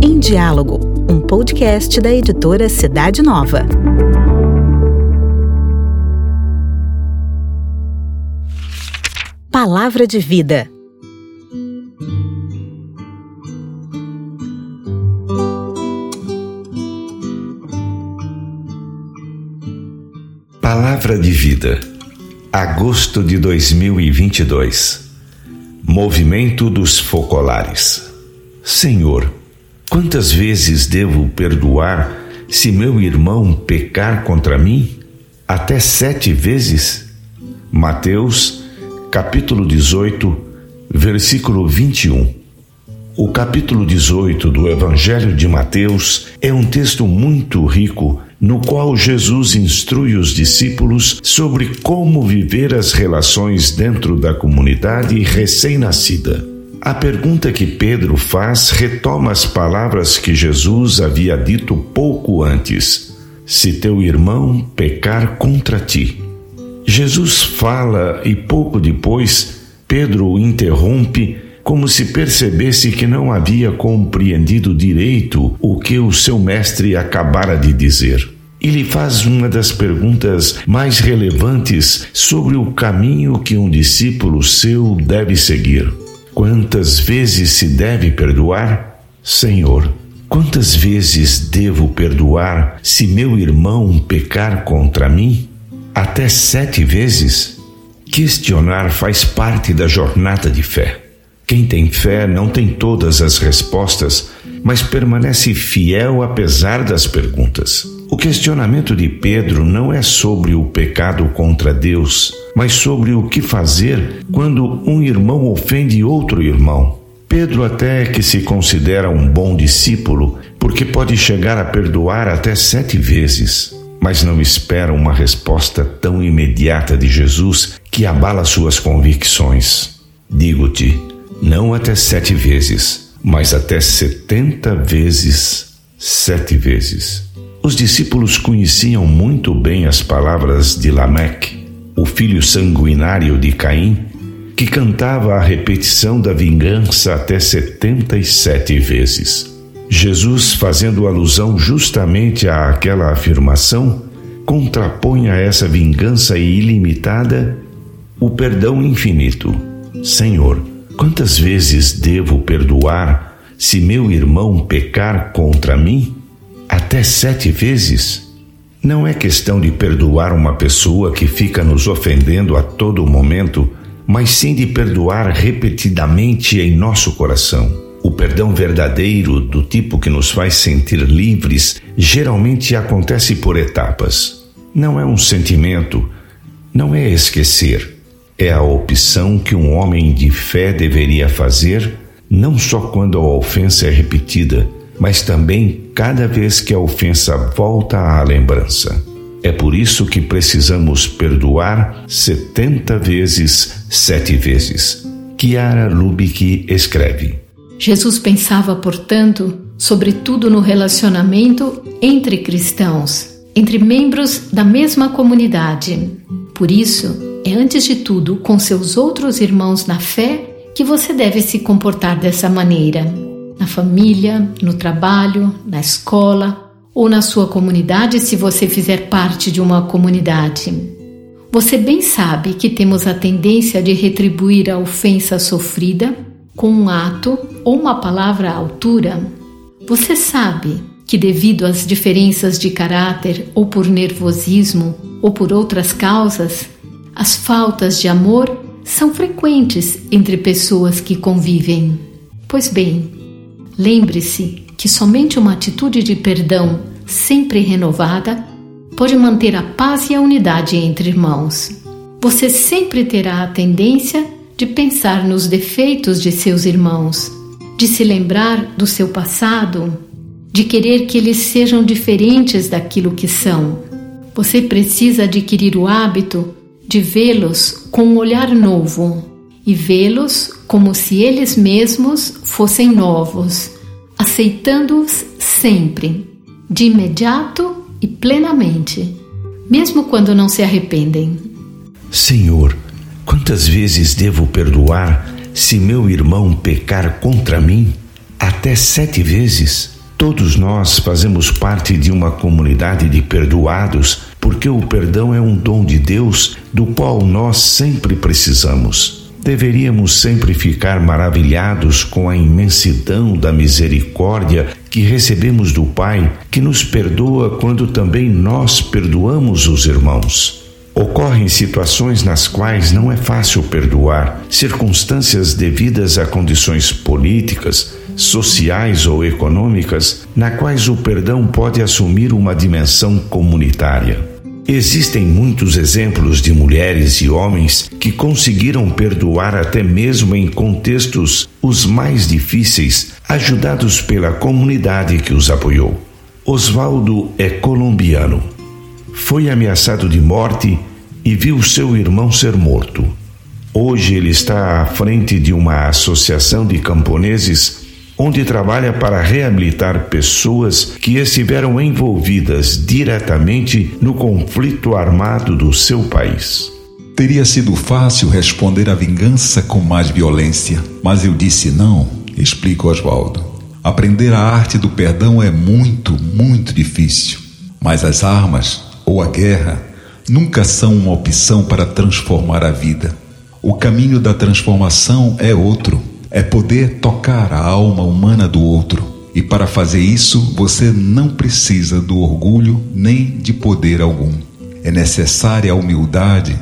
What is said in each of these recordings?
Em Diálogo, um podcast da editora Cidade Nova. Palavra de Vida. Palavra de Vida, agosto de 2022. Movimento dos Focolares. Senhor, quantas vezes devo perdoar se meu irmão pecar contra mim? Até sete vezes? Mateus, capítulo 18, versículo 21. O capítulo 18 do Evangelho de Mateus é um texto muito rico no qual Jesus instrui os discípulos sobre como viver as relações dentro da comunidade recém-nascida. A pergunta que Pedro faz retoma as palavras que Jesus havia dito pouco antes: Se teu irmão pecar contra ti. Jesus fala e pouco depois Pedro o interrompe como se percebesse que não havia compreendido direito o que o seu mestre acabara de dizer. E lhe faz uma das perguntas mais relevantes sobre o caminho que um discípulo seu deve seguir. Quantas vezes se deve perdoar? Senhor, quantas vezes devo perdoar se meu irmão pecar contra mim? Até sete vezes? Questionar faz parte da jornada de fé. Quem tem fé não tem todas as respostas, mas permanece fiel apesar das perguntas. O questionamento de Pedro não é sobre o pecado contra Deus, mas sobre o que fazer quando um irmão ofende outro irmão. Pedro até que se considera um bom discípulo, porque pode chegar a perdoar até sete vezes, mas não espera uma resposta tão imediata de Jesus que abala suas convicções. Digo-te, não até sete vezes, mas até setenta vezes sete vezes. Os discípulos conheciam muito bem as palavras de Lameque, o filho sanguinário de Caim, que cantava a repetição da vingança até setenta e sete vezes. Jesus, fazendo alusão justamente àquela afirmação, contrapõe a essa vingança ilimitada o perdão infinito. Senhor, Quantas vezes devo perdoar se meu irmão pecar contra mim? Até sete vezes? Não é questão de perdoar uma pessoa que fica nos ofendendo a todo momento, mas sim de perdoar repetidamente em nosso coração. O perdão verdadeiro, do tipo que nos faz sentir livres, geralmente acontece por etapas. Não é um sentimento, não é esquecer é a opção que um homem de fé deveria fazer, não só quando a ofensa é repetida, mas também cada vez que a ofensa volta à lembrança. É por isso que precisamos perdoar 70 vezes, sete vezes. Kiara Lubick escreve. Jesus pensava, portanto, sobretudo no relacionamento entre cristãos, entre membros da mesma comunidade. Por isso, é antes de tudo com seus outros irmãos na fé que você deve se comportar dessa maneira. Na família, no trabalho, na escola ou na sua comunidade, se você fizer parte de uma comunidade. Você bem sabe que temos a tendência de retribuir a ofensa sofrida com um ato ou uma palavra à altura. Você sabe que, devido às diferenças de caráter, ou por nervosismo, ou por outras causas, as faltas de amor são frequentes entre pessoas que convivem. Pois bem, lembre-se que somente uma atitude de perdão sempre renovada pode manter a paz e a unidade entre irmãos. Você sempre terá a tendência de pensar nos defeitos de seus irmãos, de se lembrar do seu passado, de querer que eles sejam diferentes daquilo que são. Você precisa adquirir o hábito de vê-los com um olhar novo e vê-los como se eles mesmos fossem novos, aceitando-os sempre, de imediato e plenamente, mesmo quando não se arrependem. Senhor, quantas vezes devo perdoar Se meu irmão pecar contra mim, até sete vezes, todos nós fazemos parte de uma comunidade de perdoados, porque o perdão é um dom de Deus do qual nós sempre precisamos. Deveríamos sempre ficar maravilhados com a imensidão da misericórdia que recebemos do Pai, que nos perdoa quando também nós perdoamos os irmãos. Ocorrem situações nas quais não é fácil perdoar, circunstâncias devidas a condições políticas, sociais ou econômicas, na quais o perdão pode assumir uma dimensão comunitária. Existem muitos exemplos de mulheres e homens que conseguiram perdoar até mesmo em contextos os mais difíceis, ajudados pela comunidade que os apoiou. Osvaldo é colombiano. Foi ameaçado de morte e viu seu irmão ser morto. Hoje ele está à frente de uma associação de camponeses onde trabalha para reabilitar pessoas que estiveram envolvidas diretamente no conflito armado do seu país. Teria sido fácil responder à vingança com mais violência, mas eu disse não, explica Oswaldo. Aprender a arte do perdão é muito, muito difícil, mas as armas ou a guerra nunca são uma opção para transformar a vida. O caminho da transformação é outro é poder tocar a alma humana do outro. E para fazer isso, você não precisa do orgulho nem de poder algum. É necessária a humildade,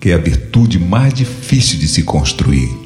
que é a virtude mais difícil de se construir.